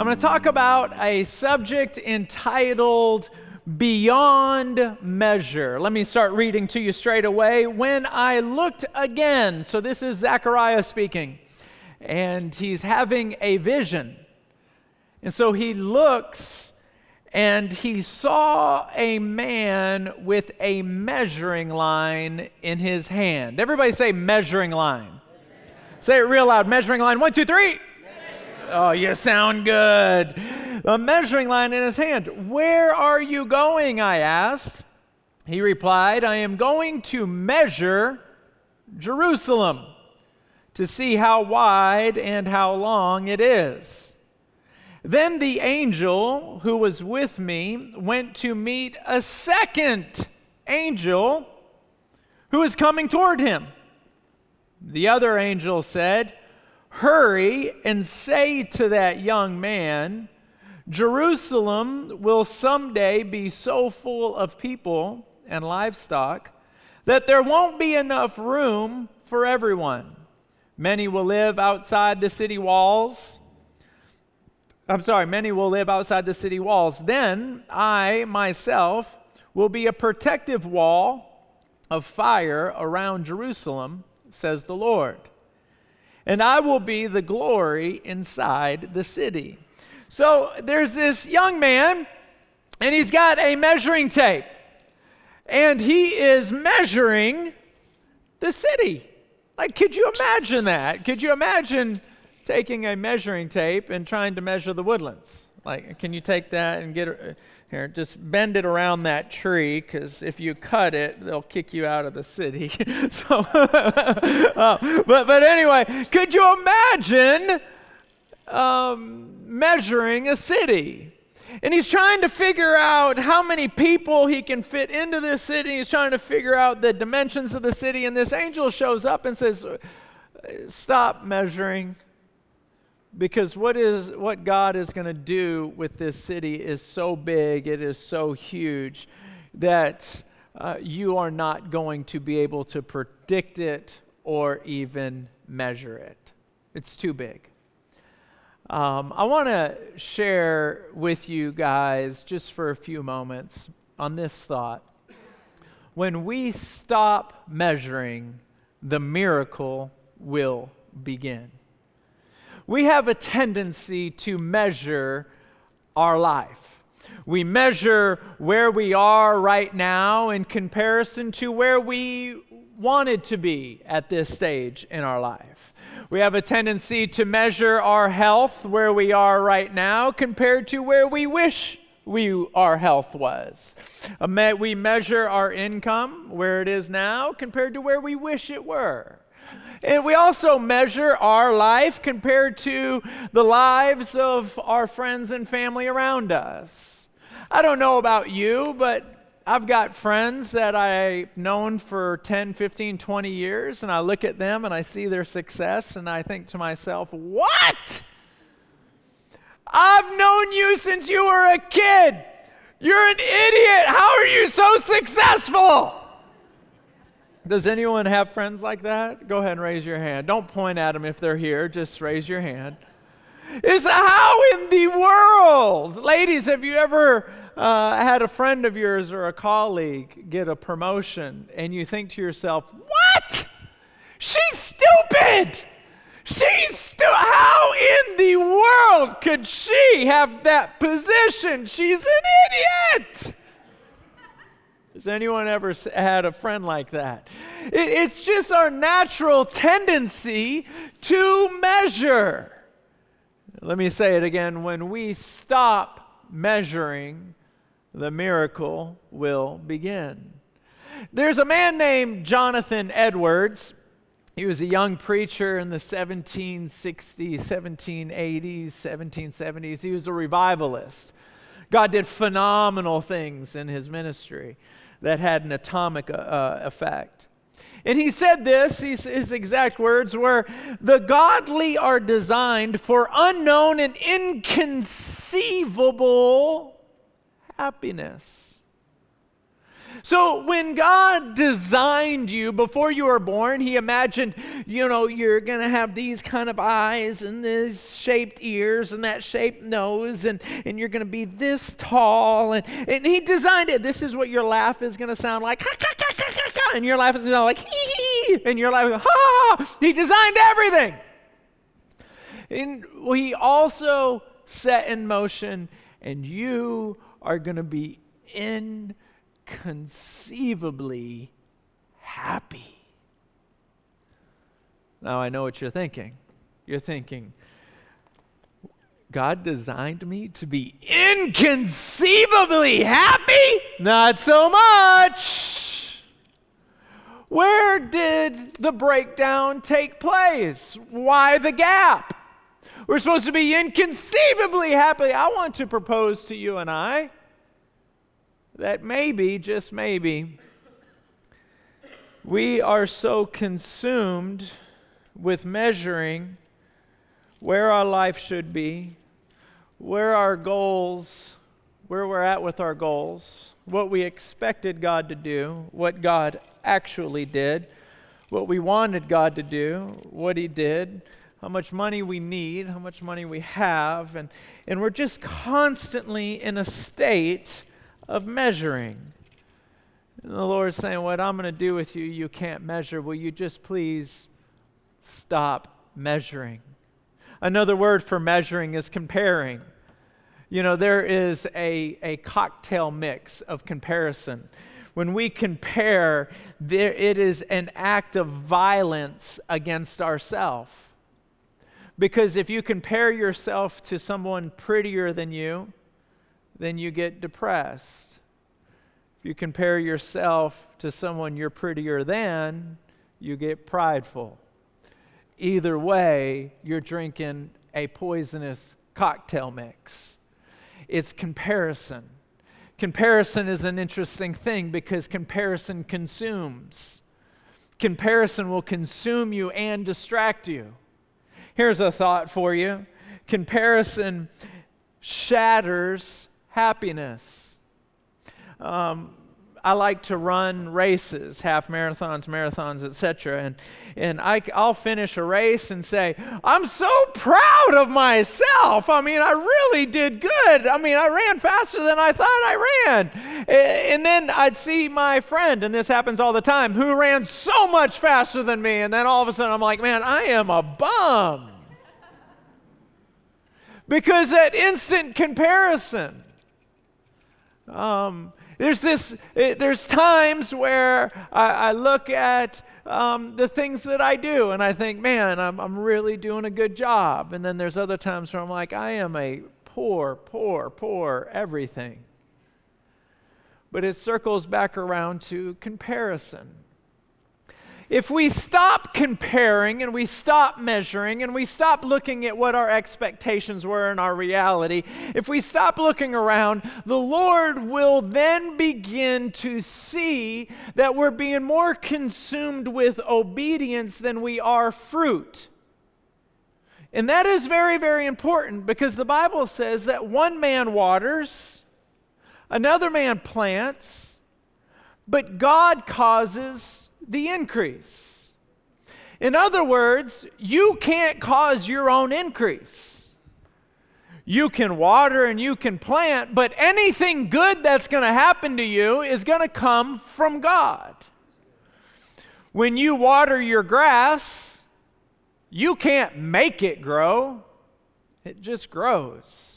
I'm going to talk about a subject entitled Beyond Measure. Let me start reading to you straight away. When I looked again, so this is Zechariah speaking, and he's having a vision. And so he looks and he saw a man with a measuring line in his hand. Everybody say measuring line. Say it real loud measuring line. One, two, three. Oh, you sound good. A measuring line in his hand. Where are you going? I asked. He replied, I am going to measure Jerusalem to see how wide and how long it is. Then the angel who was with me went to meet a second angel who was coming toward him. The other angel said, Hurry and say to that young man, Jerusalem will someday be so full of people and livestock that there won't be enough room for everyone. Many will live outside the city walls I'm sorry, many will live outside the city walls. Then I myself will be a protective wall of fire around Jerusalem, says the Lord. And I will be the glory inside the city. So there's this young man, and he's got a measuring tape. And he is measuring the city. Like, could you imagine that? Could you imagine taking a measuring tape and trying to measure the woodlands. Like, can you take that and get it? Here, just bend it around that tree because if you cut it, they'll kick you out of the city. so, uh, but, but anyway, could you imagine um, measuring a city? And he's trying to figure out how many people he can fit into this city. He's trying to figure out the dimensions of the city. And this angel shows up and says, Stop measuring because what is what God is going to do with this city is so big, it is so huge that uh, you are not going to be able to predict it or even measure it. It's too big. Um, I want to share with you guys just for a few moments on this thought. When we stop measuring, the miracle will begin we have a tendency to measure our life. We measure where we are right now in comparison to where we wanted to be at this stage in our life. We have a tendency to measure our health where we are right now compared to where we wish we, our health was. We measure our income where it is now compared to where we wish it were. And we also measure our life compared to the lives of our friends and family around us. I don't know about you, but I've got friends that I've known for 10, 15, 20 years, and I look at them and I see their success, and I think to myself, what? I've known you since you were a kid. You're an idiot. How are you so successful? Does anyone have friends like that? Go ahead and raise your hand. Don't point at them if they're here, just raise your hand. Is how in the world? Ladies, have you ever uh, had a friend of yours or a colleague get a promotion and you think to yourself, what? She's stupid! She's stupid. How in the world could she have that position? She's an idiot! Has anyone ever had a friend like that? It's just our natural tendency to measure. Let me say it again. When we stop measuring, the miracle will begin. There's a man named Jonathan Edwards. He was a young preacher in the 1760s, 1780s, 1770s. He was a revivalist. God did phenomenal things in his ministry that had an atomic uh, uh, effect. And he said this, his exact words were The godly are designed for unknown and inconceivable happiness. So when God designed you before you were born, he imagined, you know, you're going to have these kind of eyes and this shaped ears and that shaped nose and, and you're going to be this tall. And, and he designed it. This is what your laugh is going to sound like. And your laugh is going to like hee And your laugh, ha. He designed everything. And he also set in motion, and you are going to be in inconceivably happy. Now, I know what you're thinking. You're thinking, God designed me to be inconceivably happy? Not so much. Where did the breakdown take place? Why the gap? We're supposed to be inconceivably happy. I want to propose to you and I that maybe, just maybe, we are so consumed with measuring where our life should be, where our goals, where we're at with our goals, what we expected God to do, what God actually did, what we wanted God to do, what He did, how much money we need, how much money we have, and, and we're just constantly in a state of measuring. And the Lord's saying, What I'm going to do with you, you can't measure. Will you just please stop measuring? Another word for measuring is comparing. You know, there is a, a cocktail mix of comparison. When we compare, there, it is an act of violence against ourselves. Because if you compare yourself to someone prettier than you, then you get depressed. If you compare yourself to someone you're prettier than, you get prideful. Either way, you're drinking a poisonous cocktail mix. It's comparison. Comparison is an interesting thing because comparison consumes. Comparison will consume you and distract you. Here's a thought for you comparison shatters happiness. Um, I like to run races, half marathons, marathons, etc. And, and I, I'll finish a race and say, I'm so proud of myself. I mean, I really did good. I mean, I ran faster than I thought I ran. And then I'd see my friend, and this happens all the time, who ran so much faster than me. And then all of a sudden I'm like, man, I am a bum. Because that instant comparison. Um, there's this, it, there's times where I, I look at um, the things that I do and I think, man, I'm, I'm really doing a good job. And then there's other times where I'm like, I am a poor, poor, poor everything. But it circles back around to comparison if we stop comparing and we stop measuring and we stop looking at what our expectations were in our reality, if we stop looking around, the Lord will then begin to see that we're being more consumed with obedience than we are fruit. And that is very, very important because the Bible says that one man waters, another man plants, but God causes the increase. In other words, you can't cause your own increase. You can water and you can plant, but anything good that's going to happen to you is going to come from God. When you water your grass, you can't make it grow, it just grows.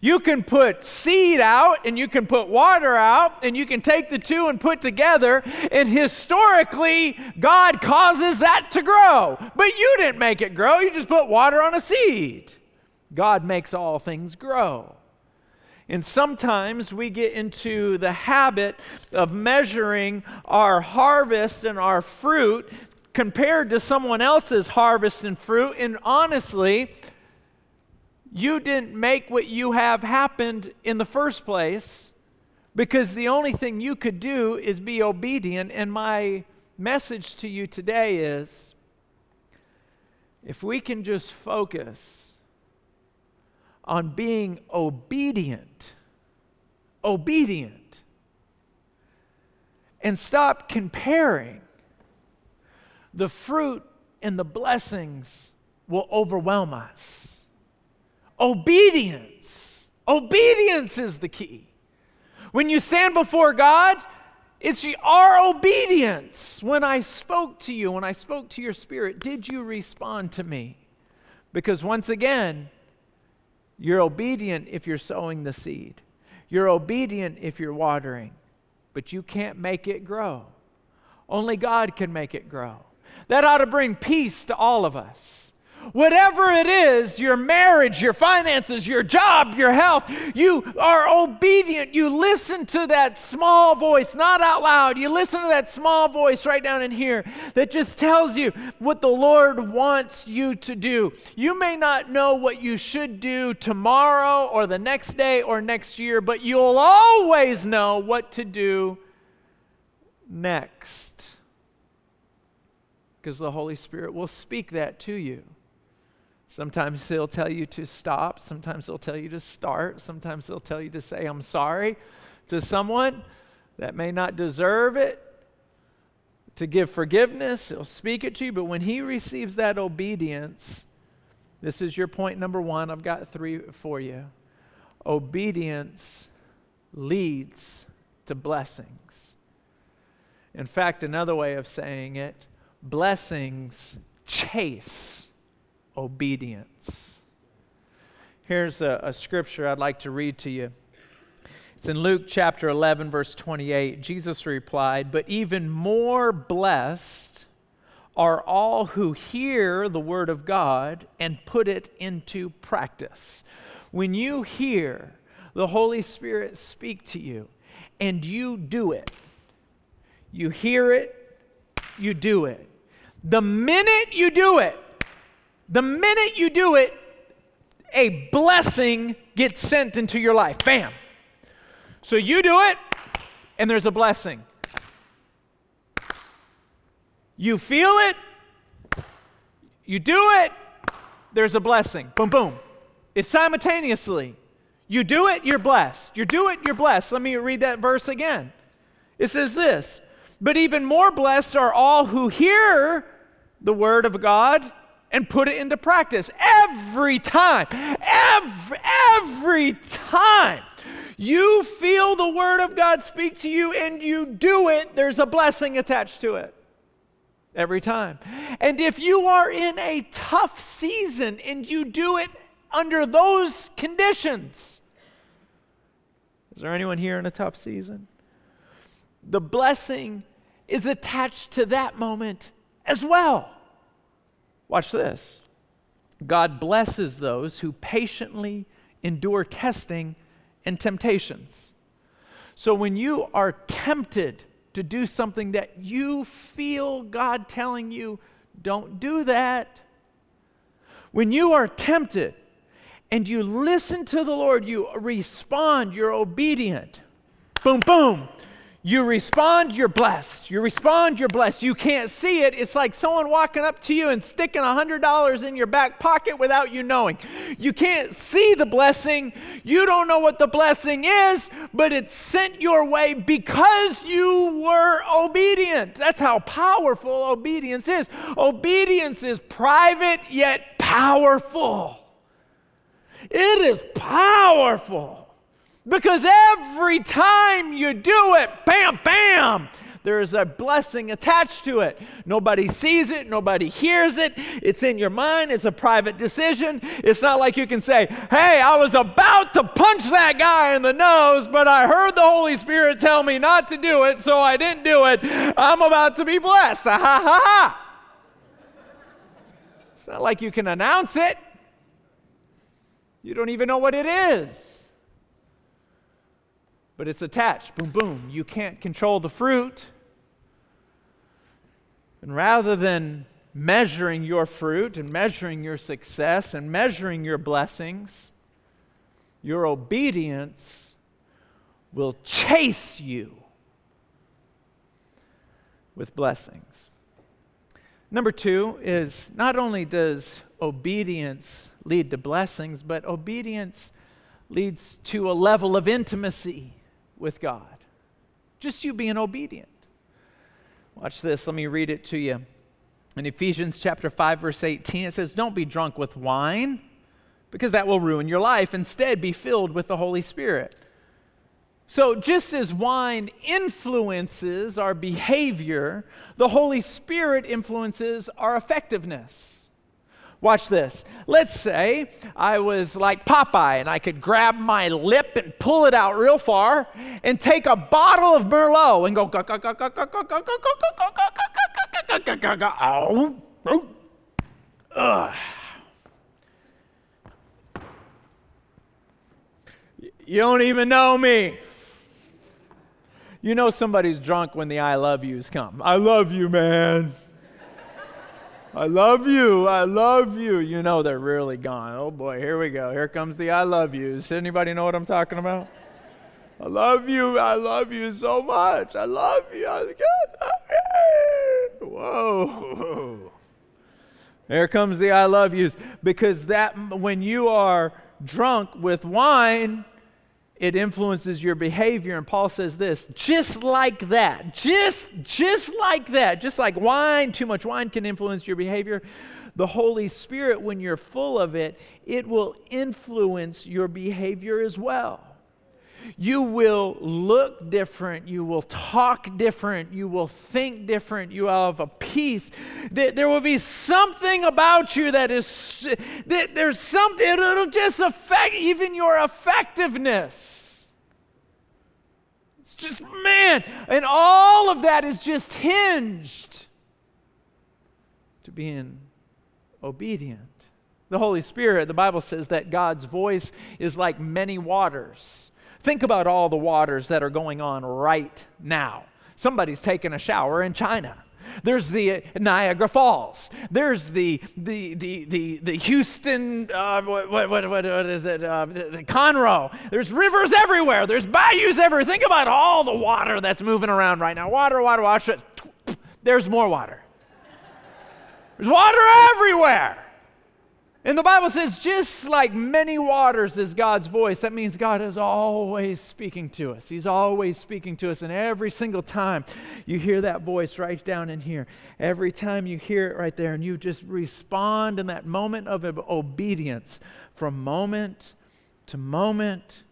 You can put seed out and you can put water out and you can take the two and put together. And historically, God causes that to grow. But you didn't make it grow, you just put water on a seed. God makes all things grow. And sometimes we get into the habit of measuring our harvest and our fruit compared to someone else's harvest and fruit. And honestly, you didn't make what you have happened in the first place because the only thing you could do is be obedient. And my message to you today is if we can just focus on being obedient, obedient, and stop comparing, the fruit and the blessings will overwhelm us. Obedience. Obedience is the key. When you stand before God, it's our obedience. When I spoke to you, when I spoke to your spirit, did you respond to me? Because once again, you're obedient if you're sowing the seed. You're obedient if you're watering, but you can't make it grow. Only God can make it grow. That ought to bring peace to all of us. Whatever it is, your marriage, your finances, your job, your health, you are obedient. You listen to that small voice, not out loud. You listen to that small voice right down in here that just tells you what the Lord wants you to do. You may not know what you should do tomorrow or the next day or next year, but you'll always know what to do next. Because the Holy Spirit will speak that to you. Sometimes he'll tell you to stop. Sometimes he'll tell you to start. Sometimes he'll tell you to say, I'm sorry to someone that may not deserve it, to give forgiveness. He'll speak it to you. But when he receives that obedience, this is your point number one. I've got three for you. Obedience leads to blessings. In fact, another way of saying it, blessings chase obedience. Here's a, a, scripture I'd like to read to you. It's in Luke chapter 11, verse 28. Jesus replied, But even more blessed are all who hear the word of God and put it into practice. When you hear the Holy Spirit speak to you and you do it, you hear it, you do it. The minute you do it, the minute you do it, a blessing gets sent into your life. Bam. So you do it, and there's a blessing. You feel it, you do it, there's a blessing. Boom, boom. It's simultaneously. You do it, you're blessed. You do it, you're blessed. Let me read that verse again. It says this But even more blessed are all who hear the word of God and put it into practice every time. Every, every time you feel the Word of God speak to you and you do it, there's a blessing attached to it. Every time. And if you are in a tough season and you do it under those conditions, is there anyone here in a tough season? The blessing is attached to that moment as well. Watch this. God blesses those who patiently endure testing and temptations. So when you are tempted to do something that you feel God telling you, don't do that. When you are tempted and you listen to the Lord, you respond, you're obedient. Boom, boom. You respond, you're blessed. You respond, you're blessed. You can't see it. It's like someone walking up to you and sticking $100 in your back pocket without you knowing. You can't see the blessing. You don't know what the blessing is, but it's sent your way because you were obedient. That's how powerful obedience is. Obedience is private yet powerful. It is powerful. Because every time you do it, bam, bam, there is a blessing attached to it. Nobody sees it, nobody hears it. It's in your mind, it's a private decision. It's not like you can say, Hey, I was about to punch that guy in the nose, but I heard the Holy Spirit tell me not to do it, so I didn't do it. I'm about to be blessed. Ha ha ha. It's not like you can announce it, you don't even know what it is but it's attached. Boom, boom. You can't control the fruit. And rather than measuring your fruit and measuring your success and measuring your blessings, your obedience will chase you with blessings. Number two is not only does obedience lead to blessings, but obedience leads to a level of intimacy with God. Just you being obedient. Watch this. Let me read it to you. In Ephesians chapter 5 verse 18 it says, "Don't be drunk with wine, because that will ruin your life. Instead, be filled with the Holy Spirit." So, just as wine influences our behavior, the Holy Spirit influences our effectiveness. Watch this. Let's say I was like Popeye and I could grab my lip and pull it out real far and take a bottle of Merlot and go. You don't even know me. You know somebody's drunk when the I love yous come. I love you, man. I love you. I love you. You know they're really gone. Oh boy, here we go. Here comes the I love yous. Anybody know what I'm talking about? I love you. I love you so much. I love you. I love you. Whoa. Here comes the I love yous. Because that when you are drunk with wine, it influences your behavior. And paul says this just like that just just like that just like wine too much wine can influence your behavior. The holy spirit when you're full of it it will influence your behavior as well you will look different. You will talk different. You will think different. You will have a peace. There will be something about you that is, that there's something, it'll just affect even your effectiveness. It's just, man, and all of that is just hinged to being obedient. The Holy Spirit, the Bible says that God's voice is like many waters Think about all the waters that are going on right now. Somebody's taking a shower in China. There's the Niagara Falls. There's the the the the, the Houston uh, what, what, what, what is it? Uh, the, the Conroe. There's rivers everywhere. There's bayous everywhere. Think about all the water that's moving around right now. Water, water, water. There's more water. There's water everywhere. And the Bible says, just like many waters is God's voice. That means God is always speaking to us. He's always speaking to us. And every single time you hear that voice right down in here, every time you hear it right there, and you just respond in that moment of obedience from moment to moment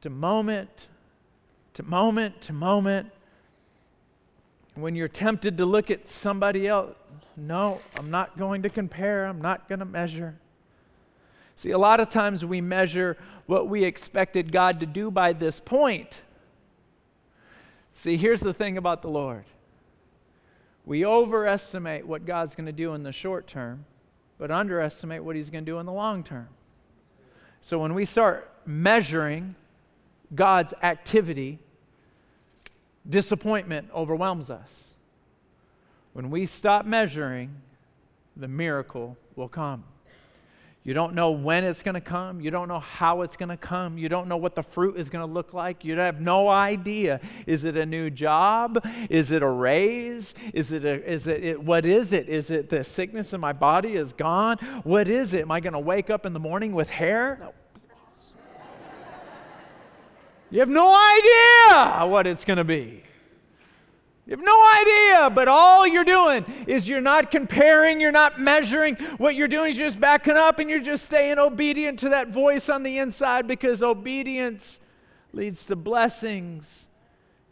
to moment to moment to moment. When you're tempted to look at somebody else, no, I'm not going to compare. I'm not going to measure. See, a lot of times we measure what we expected God to do by this point. See, here's the thing about the Lord we overestimate what God's going to do in the short term, but underestimate what He's going to do in the long term. So when we start measuring God's activity, disappointment overwhelms us. When we stop measuring, the miracle will come. You don't know when it's going to come. You don't know how it's going to come. You don't know what the fruit is going to look like. You have no idea. Is it a new job? Is it a raise? Is it, a, is it, it what is it? Is it the sickness in my body is gone? What is it? Am I going to wake up in the morning with hair? You have no idea what it's going to be. You have no idea, but all you're doing is you're not comparing, you're not measuring. What you're doing is you're just backing up and you're just staying obedient to that voice on the inside because obedience leads to blessings,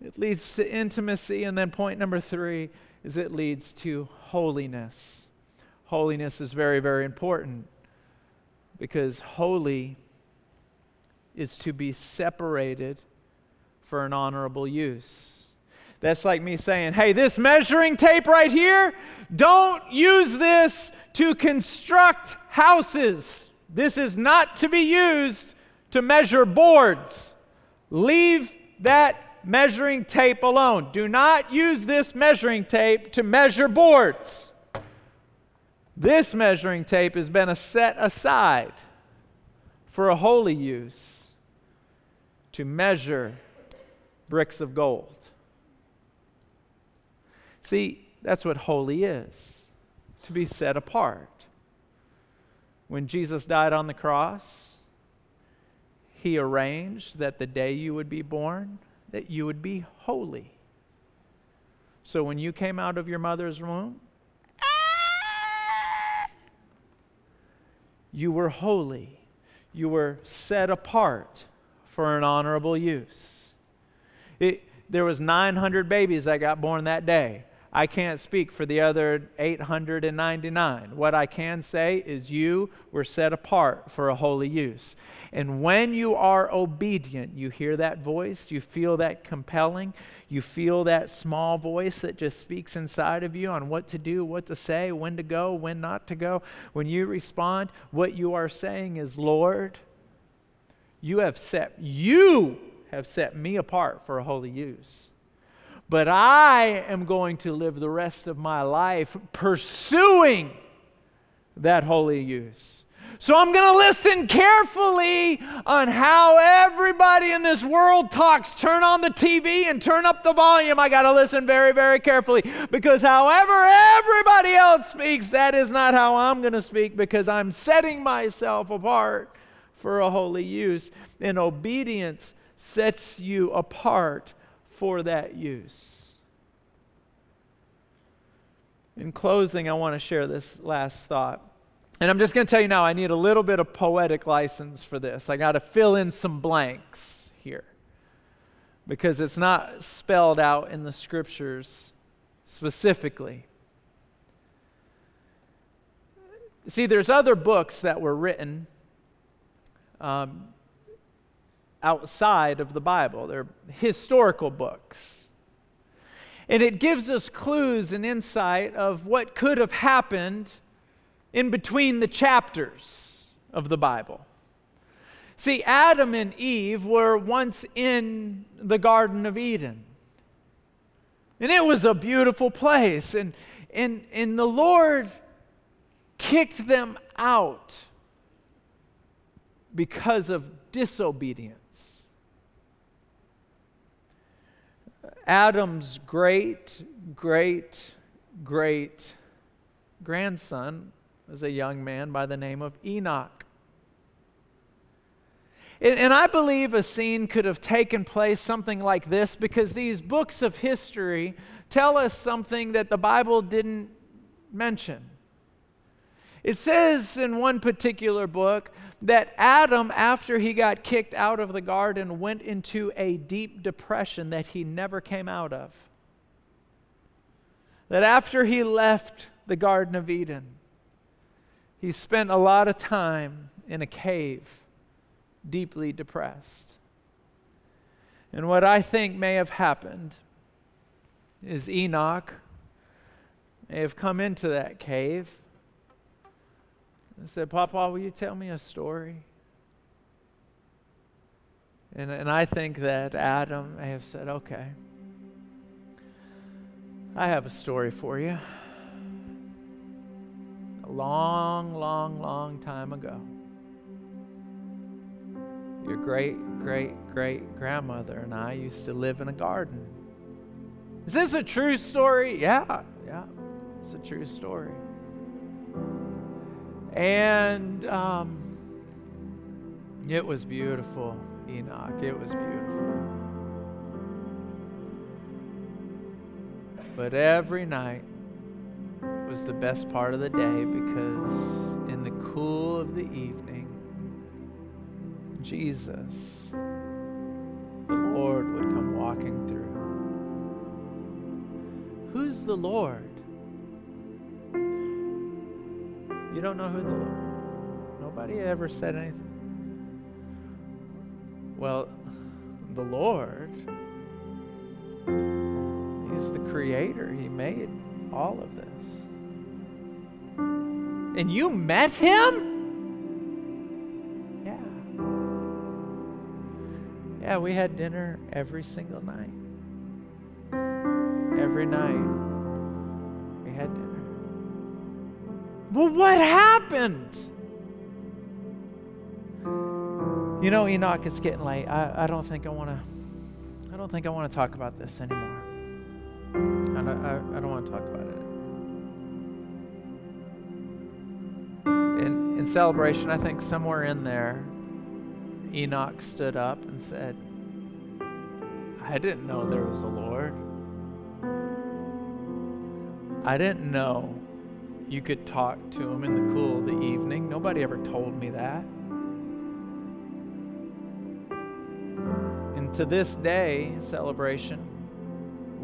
it leads to intimacy. And then point number three is it leads to holiness. Holiness is very, very important because holy is to be separated for an honorable use. That's like me saying, hey, this measuring tape right here, don't use this to construct houses. This is not to be used to measure boards. Leave that measuring tape alone. Do not use this measuring tape to measure boards. This measuring tape has been set aside for a holy use to measure bricks of gold. See, that's what holy is to be set apart. When Jesus died on the cross, he arranged that the day you would be born, that you would be holy. So when you came out of your mother's womb, you were holy. You were set apart for an honorable use. It, there was 900 babies that got born that day. I can't speak for the other 899. What I can say is you were set apart for a holy use. And when you are obedient, you hear that voice, you feel that compelling, you feel that small voice that just speaks inside of you on what to do, what to say, when to go, when not to go. When you respond, what you are saying is, Lord, you have set you have set me apart for a holy use. But I am going to live the rest of my life pursuing that holy use. So I'm going to listen carefully on how everybody in this world talks. Turn on the TV and turn up the volume. I got to listen very, very carefully because however everybody else speaks, that is not how I'm going to speak because I'm setting myself apart for a holy use. And obedience sets you apart for that use. In closing, I want to share this last thought. And I'm just going to tell you now, I need a little bit of poetic license for this. I got to fill in some blanks here because it's not spelled out in the scriptures specifically. See, there's other books that were written um, outside of the Bible. They're historical books. And it gives us clues and insight of what could have happened in between the chapters of the Bible. See, Adam and Eve were once in the Garden of Eden. And it was a beautiful place. And, and, and the Lord kicked them out because of disobedience. Adam's great, great, great grandson was a young man by the name of Enoch. And, and, I believe a scene could have taken place something like this because these books of history tell us something that the Bible didn't mention. It says in one particular book that Adam, after he got kicked out of the garden, went into a deep depression that he never came out of. That after he left the Garden of Eden, he spent a lot of time in a cave, deeply depressed. And what I think may have happened is Enoch may have come into that cave and said, Papa, will you tell me a story? And, and I think that Adam may have said, Okay, I have a story for you. A long, long, long time ago, your great, great, great grandmother and I used to live in a garden. Is this a true story? Yeah, yeah, it's a true story. And um, it was beautiful, Enoch. It was beautiful. But every night was the best part of the day because in the cool of the evening, Jesus, the Lord, would come walking through. Who's the Lord? You don't know who the Lord. Nobody ever said anything. Well, the Lord, He's the creator. He made all of this. And you met Him? Yeah. Yeah, we had dinner every single night. Every night Well, what happened? You know, Enoch, it's getting late. I, I don't think I want to. I don't think I want to talk about this anymore. I don't, I, I don't want to talk about it. In, in celebration, I think somewhere in there, Enoch stood up and said, I didn't know there was a Lord. I didn't know you could talk to him in the cool of the evening. Nobody ever told me that. And to this day, celebration,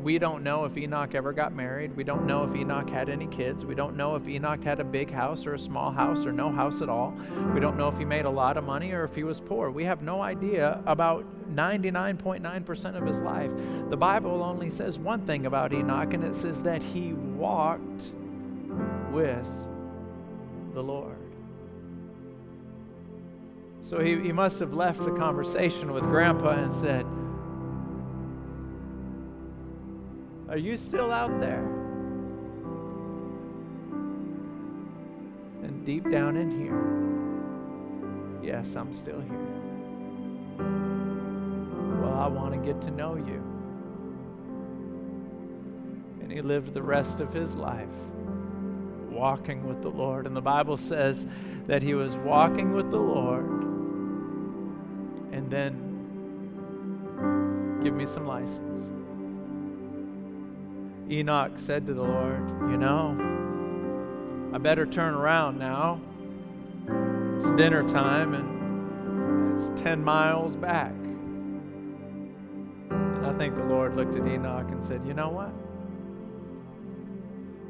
we don't know if Enoch ever got married. We don't know if Enoch had any kids. We don't know if Enoch had a big house or a small house or no house at all. We don't know if he made a lot of money or if he was poor. We have no idea about 99.9% of his life. The Bible only says one thing about Enoch, and it says that he walked with the Lord. So he, he must have left a conversation with Grandpa and said, Are you still out there? And deep down in here, yes, I'm still here. Well, I want to get to know you. And he lived the rest of his life walking with the Lord. And the Bible says that he was walking with the Lord and then give me some license. Enoch said to the Lord, You know, I better turn around now. It's dinner time and it's 10 miles back. And I think the Lord looked at Enoch and said, You know what?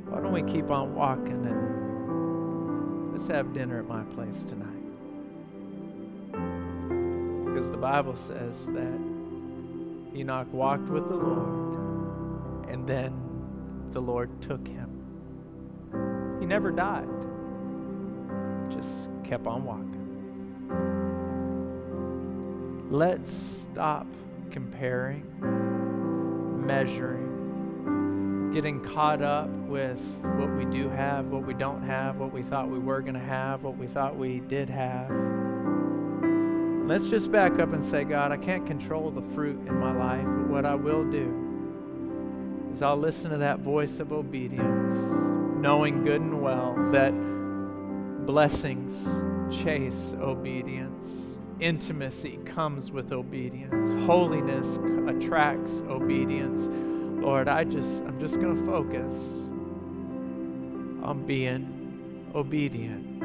Why don't we keep on walking and let's have dinner at my place tonight? Because the Bible says that Enoch walked with the Lord and then the Lord took him. He never died, he just kept on walking. Let's stop comparing, measuring, getting caught up with what we do have, what we don't have, what we thought we were going to have, what we thought we did have. Let's just back up and say, God, I can't control the fruit in my life, but what I will do is I'll listen to that voice of obedience, knowing good and well that blessings chase obedience. Intimacy comes with obedience. Holiness attracts obedience. Lord, I just I'm just going to focus on being obedient.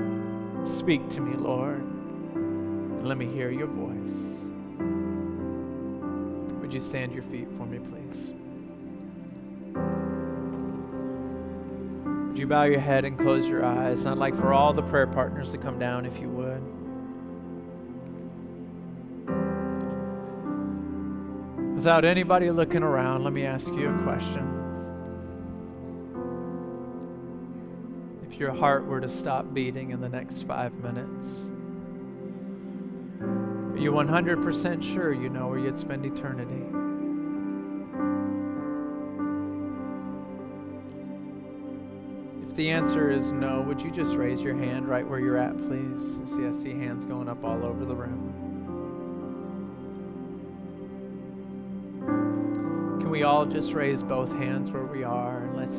Speak to me, Lord, and let me hear your voice. Would you stand your feet for me, please? Would you bow your head and close your eyes? I'd like for all the prayer partners to come down if you would. Without anybody looking around, let me ask you a question. If your heart were to stop beating in the next five minutes, are you 100% sure you know where you'd spend eternity? If the answer is no, would you just raise your hand right where you're at, please? See, I see hands going up all over the room. We all just raise both hands where we are and let's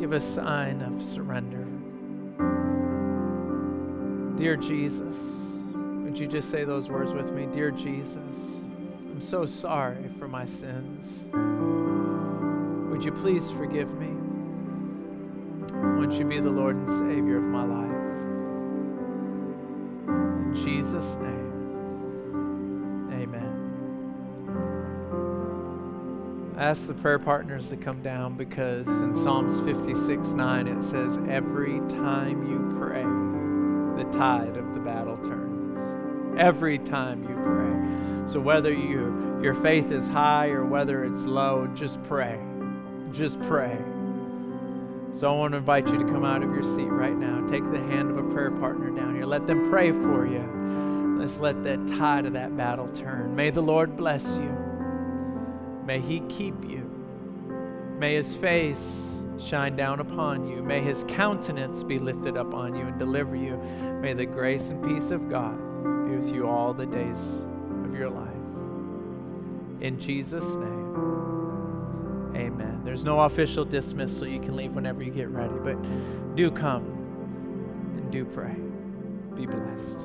give a sign of surrender? Dear Jesus, would you just say those words with me? Dear Jesus, I'm so sorry for my sins. Would you please forgive me? Won't you be the Lord and Savior of my life? In Jesus' name, I ask the prayer partners to come down because in Psalms 56 9 it says, Every time you pray, the tide of the battle turns. Every time you pray. So whether you, your faith is high or whether it's low, just pray just pray. So I want to invite you to come out of your seat right now. Take the hand of a prayer partner down here. Let them pray for you. Let's let that tide of that battle turn. May the Lord bless you. May He keep you. May His face shine down upon you. May His countenance be lifted up on you and deliver you. May the grace and peace of God be with you all the days of your life. In Jesus' name. Amen. There's no official dismissal. You can leave whenever you get ready, but do come and do pray. Be blessed.